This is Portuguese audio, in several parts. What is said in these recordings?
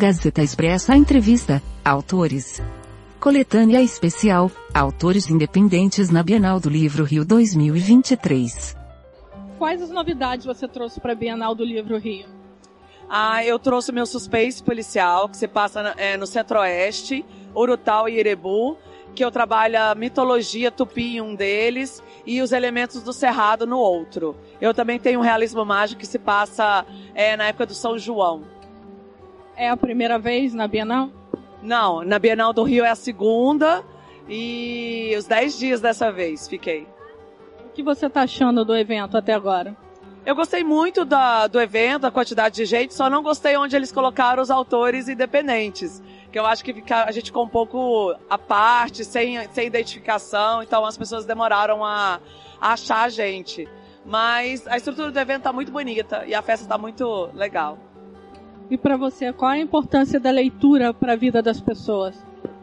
Gazeta Expressa Entrevista, Autores. Coletânea Especial, Autores Independentes na Bienal do Livro Rio 2023. Quais as novidades você trouxe para a Bienal do Livro Rio? Ah, eu trouxe meu suspense policial, que se passa é, no Centro-Oeste, Urutau e Irebu, que eu trabalho a mitologia tupi em um deles e os elementos do Cerrado no outro. Eu também tenho um realismo mágico que se passa é, na época do São João. É a primeira vez na Bienal? Não, na Bienal do Rio é a segunda e os dez dias dessa vez fiquei. O que você está achando do evento até agora? Eu gostei muito da, do evento, da quantidade de gente, só não gostei onde eles colocaram os autores independentes. Que eu acho que fica, a gente ficou um pouco à parte, sem, sem identificação, então as pessoas demoraram a, a achar a gente. Mas a estrutura do evento está muito bonita e a festa está muito legal. E para você, qual a importância da leitura para a vida das pessoas?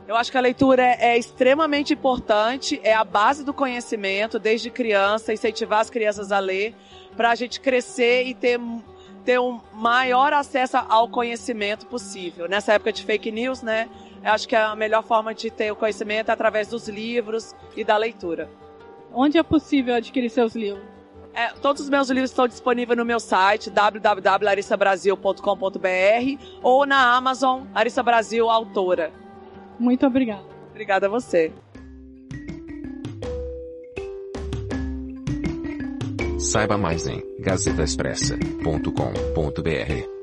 Eu acho que a leitura é, é, extremamente importante, é a base do conhecimento, desde criança, incentivar as crianças a ler, para a gente crescer e ter, ter um maior acesso ao conhecimento possível. Nessa época de fake news, né? Eu acho que a melhor forma de ter o conhecimento é através dos livros e da leitura. Onde é possível adquirir seus livros? É, todos os meus livros estão disponíveis no meu site www.larissabrasil.com.br ou na Amazon Larissa Brasil Autora. Muito obrigada. Obrigada a você. Saiba mais em gazetaexpressa.com.br.